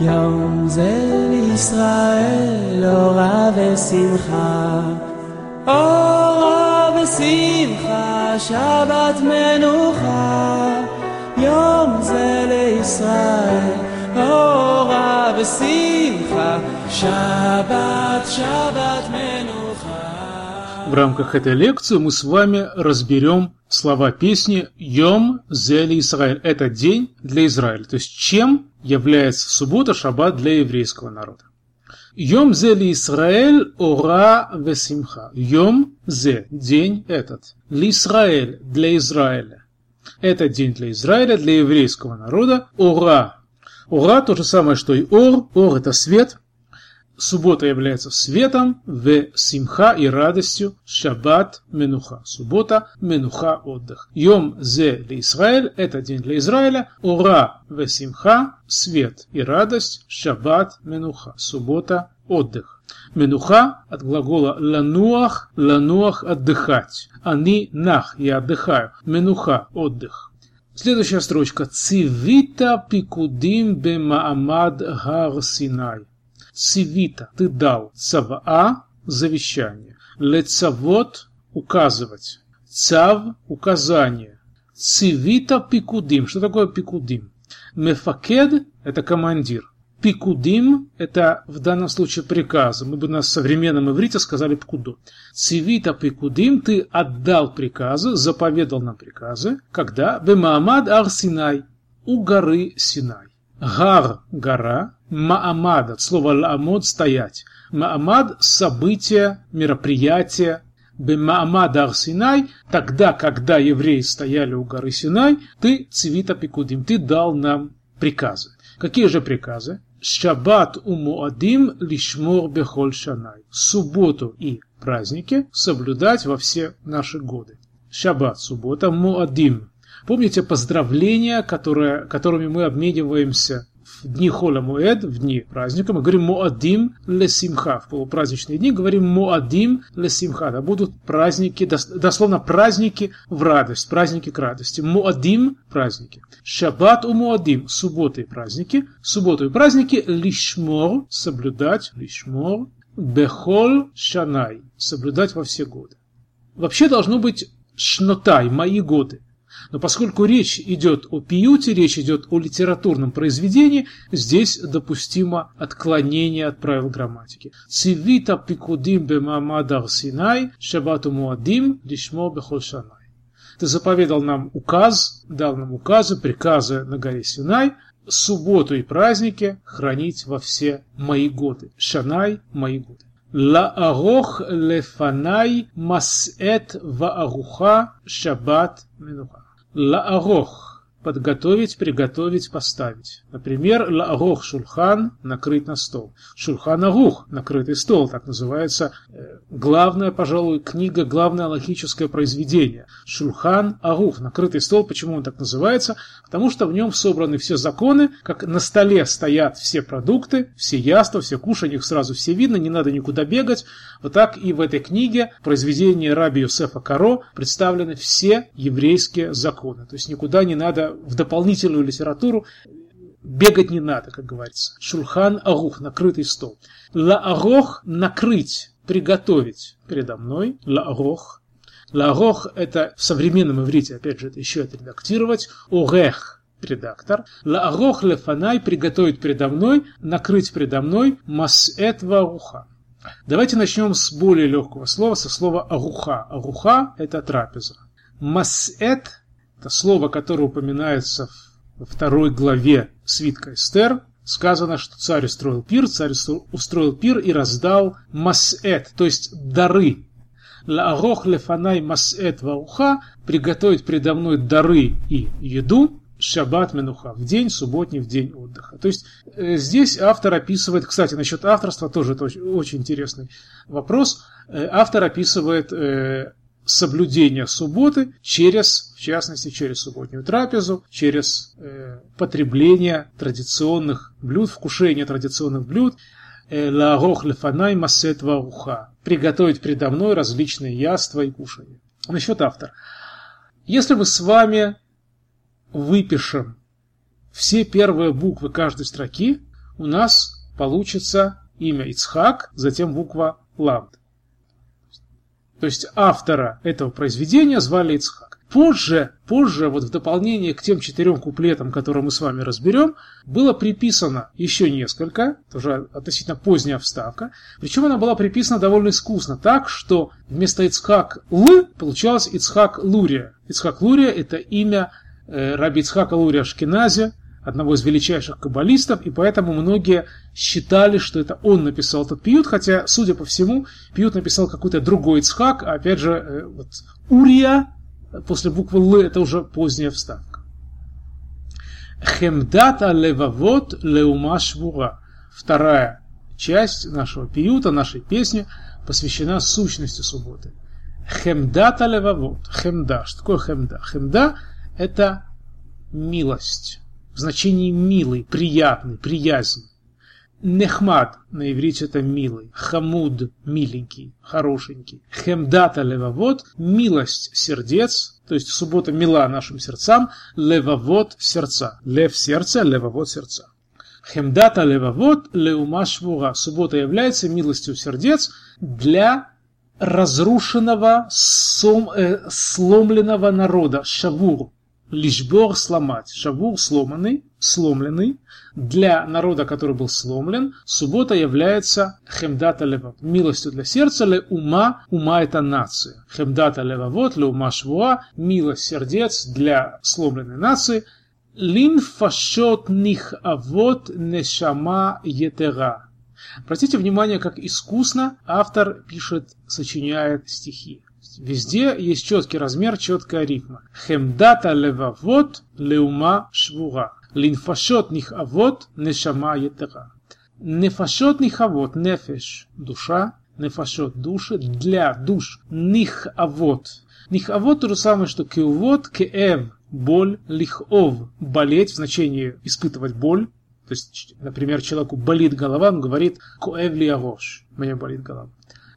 יום זה לישראל אורה ושמחה, אורה ושמחה, שבת מנוחה. יום זה לישראל אורה ושמחה, שבת, שבת מנוחה. В рамках этой лекции мы с вами разберем слова песни «Йом Зели Израиль». Это день для Израиля. То есть чем является суббота, шаббат для еврейского народа. Йом Зели Израиль ора весимха. Йом зе – день этот. Ли Израиль – для Израиля. Это день для Израиля, для еврейского народа. Ора. Ора – то же самое, что и ор. Ор – это свет. Суббота является светом, в симха и радостью, шаббат менуха. Суббота, менуха, отдых. Йом зе для Израиль, это день для Израиля. Ура, в симха, свет и радость, шаббат, менуха. Суббота, отдых. Менуха от глагола лануах, лануах отдыхать. Они нах, я отдыхаю. Менуха, отдых. Следующая строчка. Цивита пикудим бемаамад гар Синай. Цивита – ты дал. Цаваа – завещание. Лецавод – указывать. Цав – указание. Цивита пикудим. Что такое пикудим? Мефакед – это командир. Пикудим – это в данном случае приказы. Мы бы на современном иврите сказали пкуду. Цивита пикудим – ты отдал приказы, заповедал нам приказы. Когда? Бемаамад ар Синай – у горы Синай. Гар – гора, Маамад от слова ламод – стоять. Маамад – событие, мероприятие. Бемаамад Ар-Синай, тогда, когда евреи стояли у горы Синай, ты, цивита пикудим, ты дал нам приказы. Какие же приказы? Шаббат у Муадим лишмор бехоль шанай. Субботу и праздники соблюдать во все наши годы. Шаббат, суббота, Муадим Помните поздравления, которые, которыми мы обмениваемся в дни Холя Муэд, в дни праздника, мы говорим Муадим ле Симха. В полупраздничные дни говорим Муадим ле Симха. Да будут праздники, дословно праздники в радость, праздники к радости. Муадим – праздники. Шаббат у Муадим – субботы и праздники. Субботу и праздники лишмор – соблюдать, лишмор. Бехол шанай – соблюдать во все годы. Вообще должно быть шнотай, мои годы. Но поскольку речь идет о пиюте, речь идет о литературном произведении, здесь допустимо отклонение от правил грамматики. Цивита пикудим бемамадар синай, шабату муадим, лишмо бехолшанай. Ты заповедал нам указ, дал нам указы, приказы на горе Синай, субботу и праздники хранить во все мои годы. Шанай – мои годы. Лаарох лефанай масэт вааруха шаббат минуха. Лаарох – подготовить, приготовить, поставить. Например, лаарох шульхан – накрыть на стол. Шульхан арух – накрытый стол, так называется э, главная, пожалуй, книга, главное логическое произведение. Шульхан арух – накрытый стол. Почему он так называется? Потому что в нем собраны все законы, как на столе стоят все продукты, все яства, все кушания, их сразу все видно, не надо никуда бегать. Вот так и в этой книге, произведении Раби Юсефа Каро, представлены все еврейские законы. То есть никуда не надо в дополнительную литературу бегать не надо, как говорится. Шульхан Арух, накрытый стол. Ла-Арох – накрыть, приготовить передо мной. Ла-Арох. Ла-Арох – это в современном иврите, опять же, это еще это редактировать. Орех – редактор. Ла-Арох лефанай – приготовить передо мной, накрыть передо мной. Масэт варуха. Давайте начнем с более легкого слова, со слова аруха. Аруха – это трапеза. Масэт – это слово, которое упоминается во второй главе свитка Эстер. Сказано, что царь устроил пир, царь устроил пир и раздал масэт, то есть дары. Лаарох лефанай масэт вауха – приготовить предо мной дары и еду, шаббат менуха, в день субботний, в день отдыха. То есть э, здесь автор описывает, кстати, насчет авторства тоже это очень, очень интересный вопрос. Э, автор описывает э, соблюдение субботы через, в частности, через субботнюю трапезу, через э, потребление традиционных блюд, вкушение традиционных блюд, лагох лефанай масет вауха, приготовить предо мной различные яства и кушания. Насчет автора. Если мы с вами выпишем все первые буквы каждой строки у нас получится имя Ицхак, затем буква Ламд. То есть автора этого произведения звали Ицхак. Позже, позже, вот в дополнение к тем четырем куплетам, которые мы с вами разберем, было приписано еще несколько, тоже относительно поздняя вставка, причем она была приписана довольно искусно, так, что вместо Ицхак Л получалось Ицхак Лурия. Ицхак Лурия – это имя э, раби Ицхака Лурия Шкинази, одного из величайших каббалистов, и поэтому многие считали, что это он написал этот пьют, хотя, судя по всему, пьют написал какой-то другой Ицхак, а опять же, э, вот, Урия после буквы Л это уже поздняя вставка. Хемдата левавот леума швура. Вторая часть нашего пиюта, нашей песни, посвящена сущности субботы. Хемдата левавот. Хемда. Что такое хемда? Хемда – это милость в значении милый, приятный, приязнь. Нехмад на иврите это милый, хамуд миленький, хорошенький. Хемдата левовод милость сердец, то есть суббота мила нашим сердцам, левовод сердца. Лев сердце, левовод сердца. Хемдата левовод леума. Суббота является милостью сердец для разрушенного, сом, э, сломленного народа, шавур, Лишбор сломать. Шавур сломанный, сломленный. Для народа, который был сломлен, суббота является хемдата левот. Милостью для сердца, ле ума, ума это нация. Хемдата левовод, ле ума швуа, милость сердец для сломленной нации. Лин фашот них авот нешама етера. Обратите внимание, как искусно автор пишет, сочиняет стихи. Везде есть четкий размер, четкая рифма. Хемдата левавот леума швура. Линфашот нихавот нешама етера. Нефашот нихавот, нефеш, душа, нефашот, души, для душ, нихавот. Нихавот то же самое, что кеувот, кеэв, боль, лихов, болеть, в значении испытывать боль. То есть, например, человеку болит голова, он говорит коэв ли авош, мне болит голова.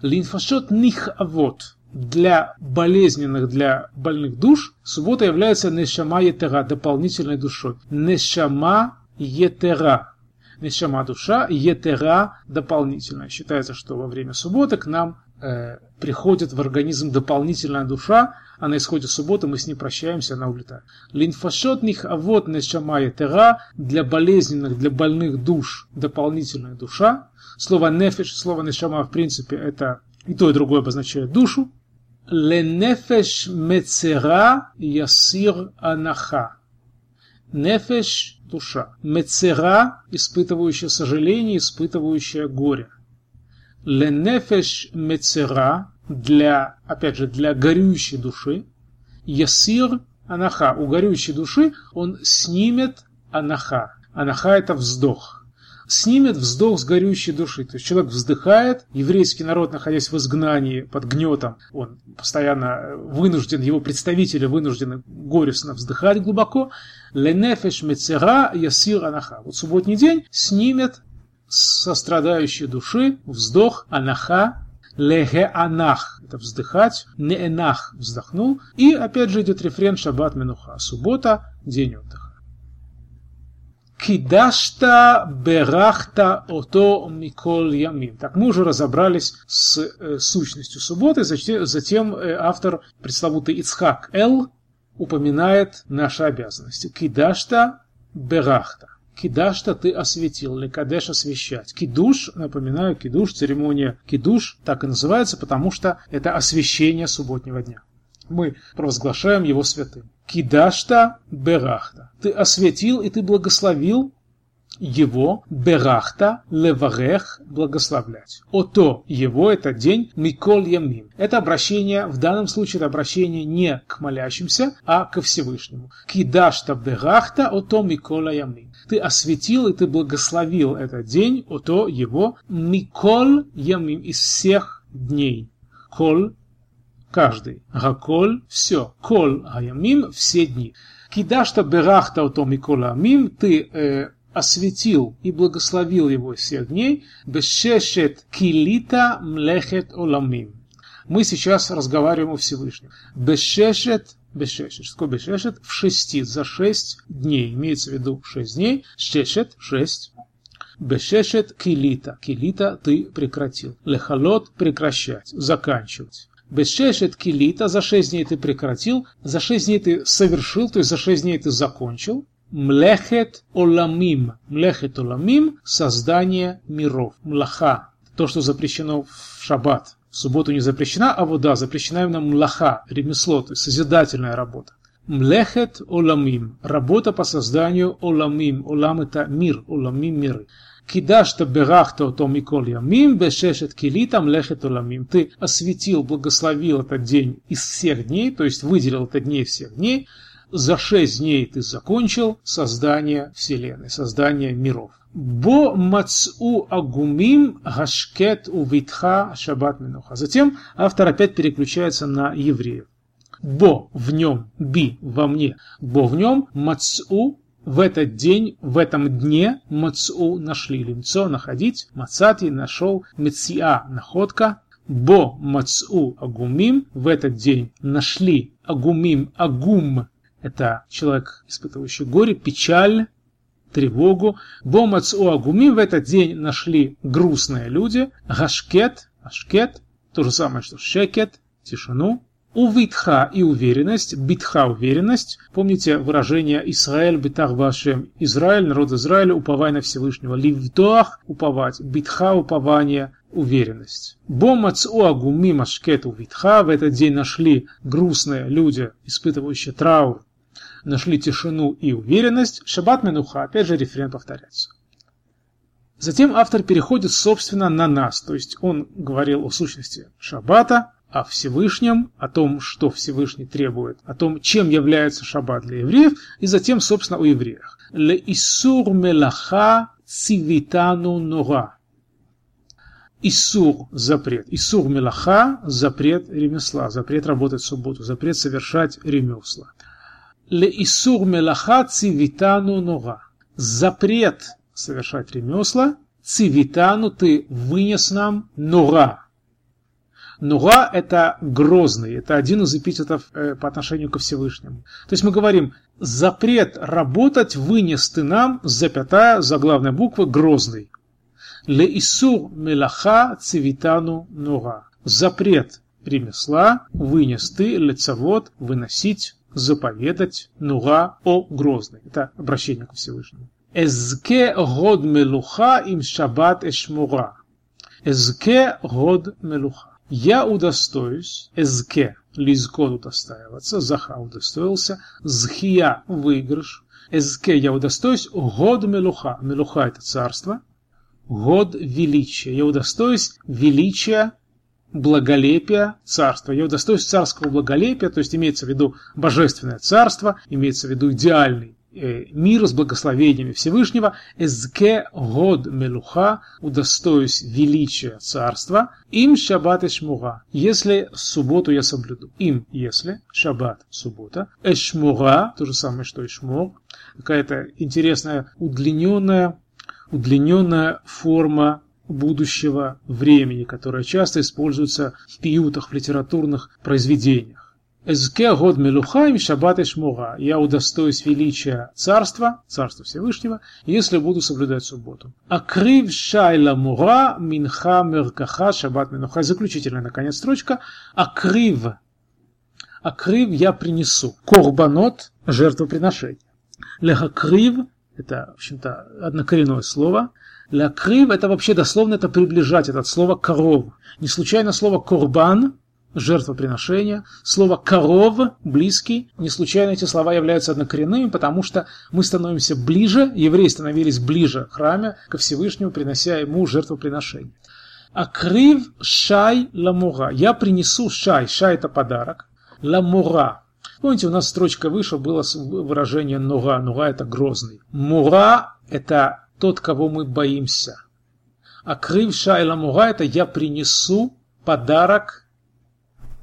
Линфашот нихавот, для болезненных, для больных душ, суббота является нешама етера, дополнительной душой. Нешама етера. Нешама душа, етера дополнительная. Считается, что во время субботы к нам э, приходит в организм дополнительная душа, а на исходе субботы мы с ней прощаемся, она улетает. Линфашот них, а вот нешама етера, для болезненных, для больных душ дополнительная душа. Слово нефиш, слово нешама в принципе это и то, и другое обозначает душу. Ленефеш мецера ясир анаха. Нефеш – душа. Мецера – испытывающая сожаление, испытывающая горе. Ленефеш мецера – для, опять же, для горюющей души. Ясир анаха. У горюющей души он снимет анаха. Анаха – это вздох снимет вздох с горючей души. То есть человек вздыхает, еврейский народ, находясь в изгнании под гнетом, он постоянно вынужден, его представители вынуждены горестно вздыхать глубоко. Ленефеш мецера ясир анаха. Вот субботний день снимет со страдающей души вздох анаха леге анах, это вздыхать, не энах вздохнул. И опять же идет рефрен шаббат менуха, суббота, день отдыха. Кидашта берахта ото микол ямин. Так мы уже разобрались с э, сущностью субботы, затем, э, автор пресловутый Ицхак Эл упоминает наши обязанности. Кидашта берахта. Кидашта ты осветил, лекадеш освещать. Кидуш, напоминаю, кидуш, церемония кидуш так и называется, потому что это освящение субботнего дня мы провозглашаем его святым. Кидашта берахта. Ты осветил и ты благословил его берахта леварех благословлять. Ото его это день миколь ямим. Это обращение, в данном случае это обращение не к молящимся, а ко Всевышнему. Кидашта берахта ото миколя ямим. Ты осветил и ты благословил этот день, ото его миколь ямим из всех дней. Коль каждый. Гаколь – все. Кол аямим – все дни. Кидашта берахта ото микол амим, ты э, осветил и благословил его всех дней. Бешешет килита млехет оламим. Мы сейчас разговариваем о Всевышнем. Бешешет бешешет. Что такое бешешет? В шести, за шесть дней. Имеется в виду шесть дней. Шешет, шесть. Бешешет килита. Килита ты прекратил. Лехалот прекращать, заканчивать. Бешешет килита, за шесть дней ты прекратил, за шесть дней ты совершил, то есть за шесть дней ты закончил. Млехет оламим. Млехет оламим – создание миров. Млаха. То, что запрещено в шаббат. В субботу не запрещена, а вода запрещена именно млаха, ремесло, то есть созидательная работа. Млехет оламим. Работа по созданию оламим. Олам это мир, оламим миры. Кидашта берахта ото миколь ямим, бешешет килита млехет оламим. Ты осветил, благословил этот день из всех дней, то есть выделил этот день всех дней, за шесть дней ты закончил создание Вселенной, создание миров. Бо мацу агумим гашкет увитха шаббат минуха. Затем автор опять переключается на евреев. Бо в нем, би во мне, бо в нем мацу в этот день, в этом дне мацу нашли. Лимцо находить, мацати нашел, мециа находка, бо мацу агумим в этот день нашли агумим агум это человек, испытывающий горе, печаль, тревогу. Бомац у Агумим в этот день нашли грустные люди. Гашкет, ашкет, то же самое, что шекет, тишину. У Витха и уверенность, битха уверенность. Помните выражение Израиль битах вашем. Израиль, народ Израиля, уповай на Всевышнего. Ливдох, уповать. Битха, упование, уверенность. Бомац у агумим ашкет у Витха. В этот день нашли грустные люди, испытывающие траур, нашли тишину и уверенность, шаббат менуха, опять же референ повторяется. Затем автор переходит, собственно, на нас, то есть он говорил о сущности шаббата, о Всевышнем, о том, что Всевышний требует, о том, чем является шаббат для евреев, и затем, собственно, о евреях. Ле исур мелаха цивитану нора. Исур – запрет. Исур мелаха – запрет ремесла, запрет работать в субботу, запрет совершать ремесла. Леисур мелаха цивитану нога. Запрет совершать ремесла. Цивитану ты вынес нам нора. Нуга – это грозный, это один из эпитетов э, по отношению ко Всевышнему. То есть мы говорим, запрет работать вынес ты нам, запятая, заглавная буква, грозный. Леисур мелаха цивитану нуга. Запрет ремесла вынес ты, лецавод, выносить заповедать нуга о грозной. Это обращение к Всевышнему. Эзке год мелуха им шаббат эшмура. Эзке год мелуха. Я удостоюсь, эзке, лизко удостаиваться, заха удостоился, зхия выигрыш, эзке я удостоюсь, год мелуха, мелуха это царство, год величия, я удостоюсь величия благолепия царства. Я удостоюсь царского благолепия, то есть имеется в виду божественное царство, имеется в виду идеальный мир с благословениями Всевышнего, эзке год мелуха, удостоюсь величия царства, им шаббат эшмуга, если субботу я соблюду. Им, если, шаббат, суббота, эшмуга, то же самое, что эшмуг, какая-то интересная удлиненная, удлиненная форма будущего времени, которое часто используется в пиютах, в литературных произведениях. Эзке год мелухаим шаббат и шмуга. Я удостоюсь величия царства, царства Всевышнего, если буду соблюдать субботу. Акрив шайла мура минха меркаха шаббат менуха. Заключительная, наконец, строчка. Акрив. Акрив я принесу. Корбанот – жертвоприношение. Лехакрив – это, в общем-то, однокоренное слово. Лякрив это вообще дословно это приближать, это от слова коров. Не случайно слово корбан жертвоприношение, слово коров, близкий. Не случайно эти слова являются однокоренными, потому что мы становимся ближе, евреи становились ближе к храме, ко Всевышнему, принося ему жертвоприношение. Акрив шай ламура. Я принесу шай. Шай это подарок. Ламура. Помните, у нас строчка выше было выражение нуга. Нуга это грозный. Мура это тот, кого мы боимся. А крыв шайла муга это я принесу подарок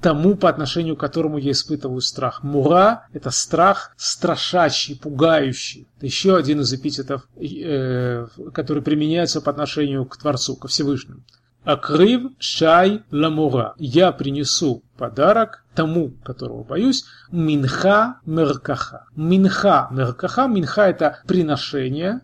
тому, по отношению к которому я испытываю страх. Мура – это страх страшащий, пугающий. Это еще один из эпитетов, э, который применяется по отношению к Творцу, ко Всевышнему. Акрив шай ламура. Я принесу подарок тому, которого боюсь, минха меркаха. Минха меркаха. Минха это приношение,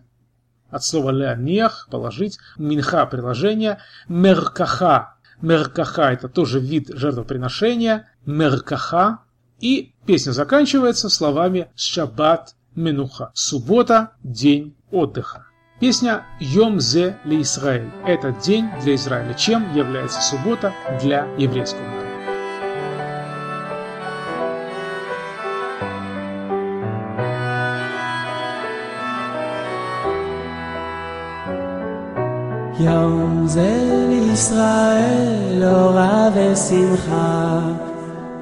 от слова лянех, положить, минха приложение, меркаха меркаха – это тоже вид жертвоприношения, меркаха. И песня заканчивается словами «шаббат минуха» – суббота, день отдыха. Песня «Йом зе ли Исраэль» – это день для Израиля, чем является суббота для еврейского народа. Yom Zeh לישראל אורה ושמחה,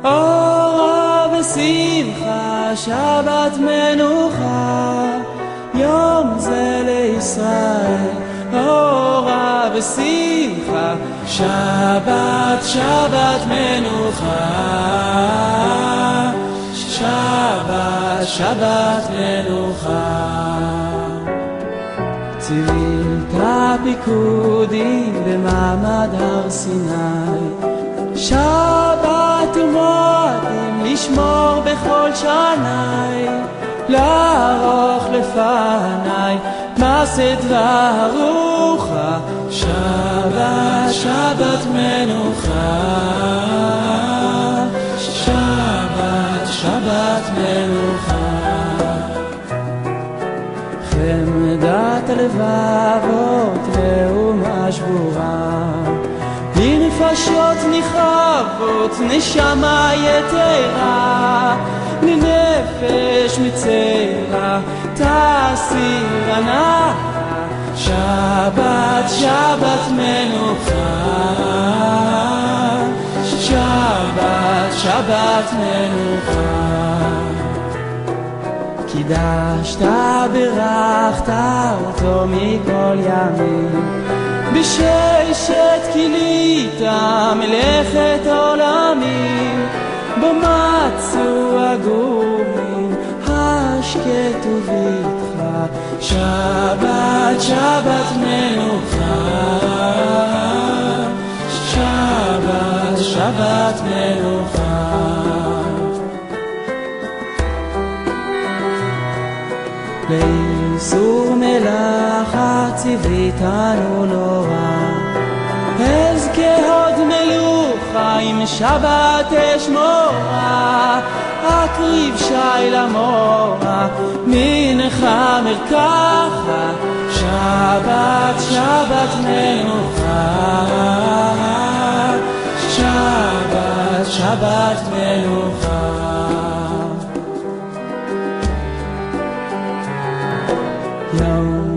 אורה ושמחה, שבת מנוחה. יום זה לישראל אורה ושמחה, שבת שבת מנוחה. שבת שבת מנוחה. צבילת הפיקודים במעמד הר סיני. שבת ומועדים לשמור בכל שני לערוך לפניי מעשה רוחה שבת שבת מנוחה. שבת שבת מנוחה חמדת הלבבות לאומה שבורה. לנפשות נכאבות נשמה יתרה. לנפש מצרה תסיר הנאה שבת שבת מנוחה. שבת שבת מנוחה קידשת ברכת אותו מכל ימים. בששת כילית מלאכת עולמים בו מצאו הגורים השקט ובטחה שבת שבת מנוחה. שבת שבת מנוחה לאיסור מלאכה ציוויתנו נורא. אזכה הוד מלוכה עם שבת אשמורה, אקריב שי למורה, מנחה מרקחה, שבת שבת מנוחה. שבת שבת מנוחה.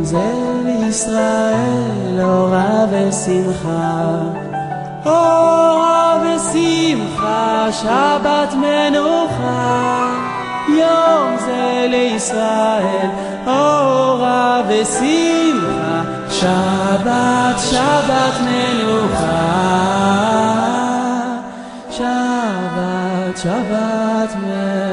זה לישראל אורה ושמחה, אורה ושמחה, שבת מנוחה. יום זה לישראל אורה ושמחה, שבת שבת מנוחה. שבת שבת מנוחה.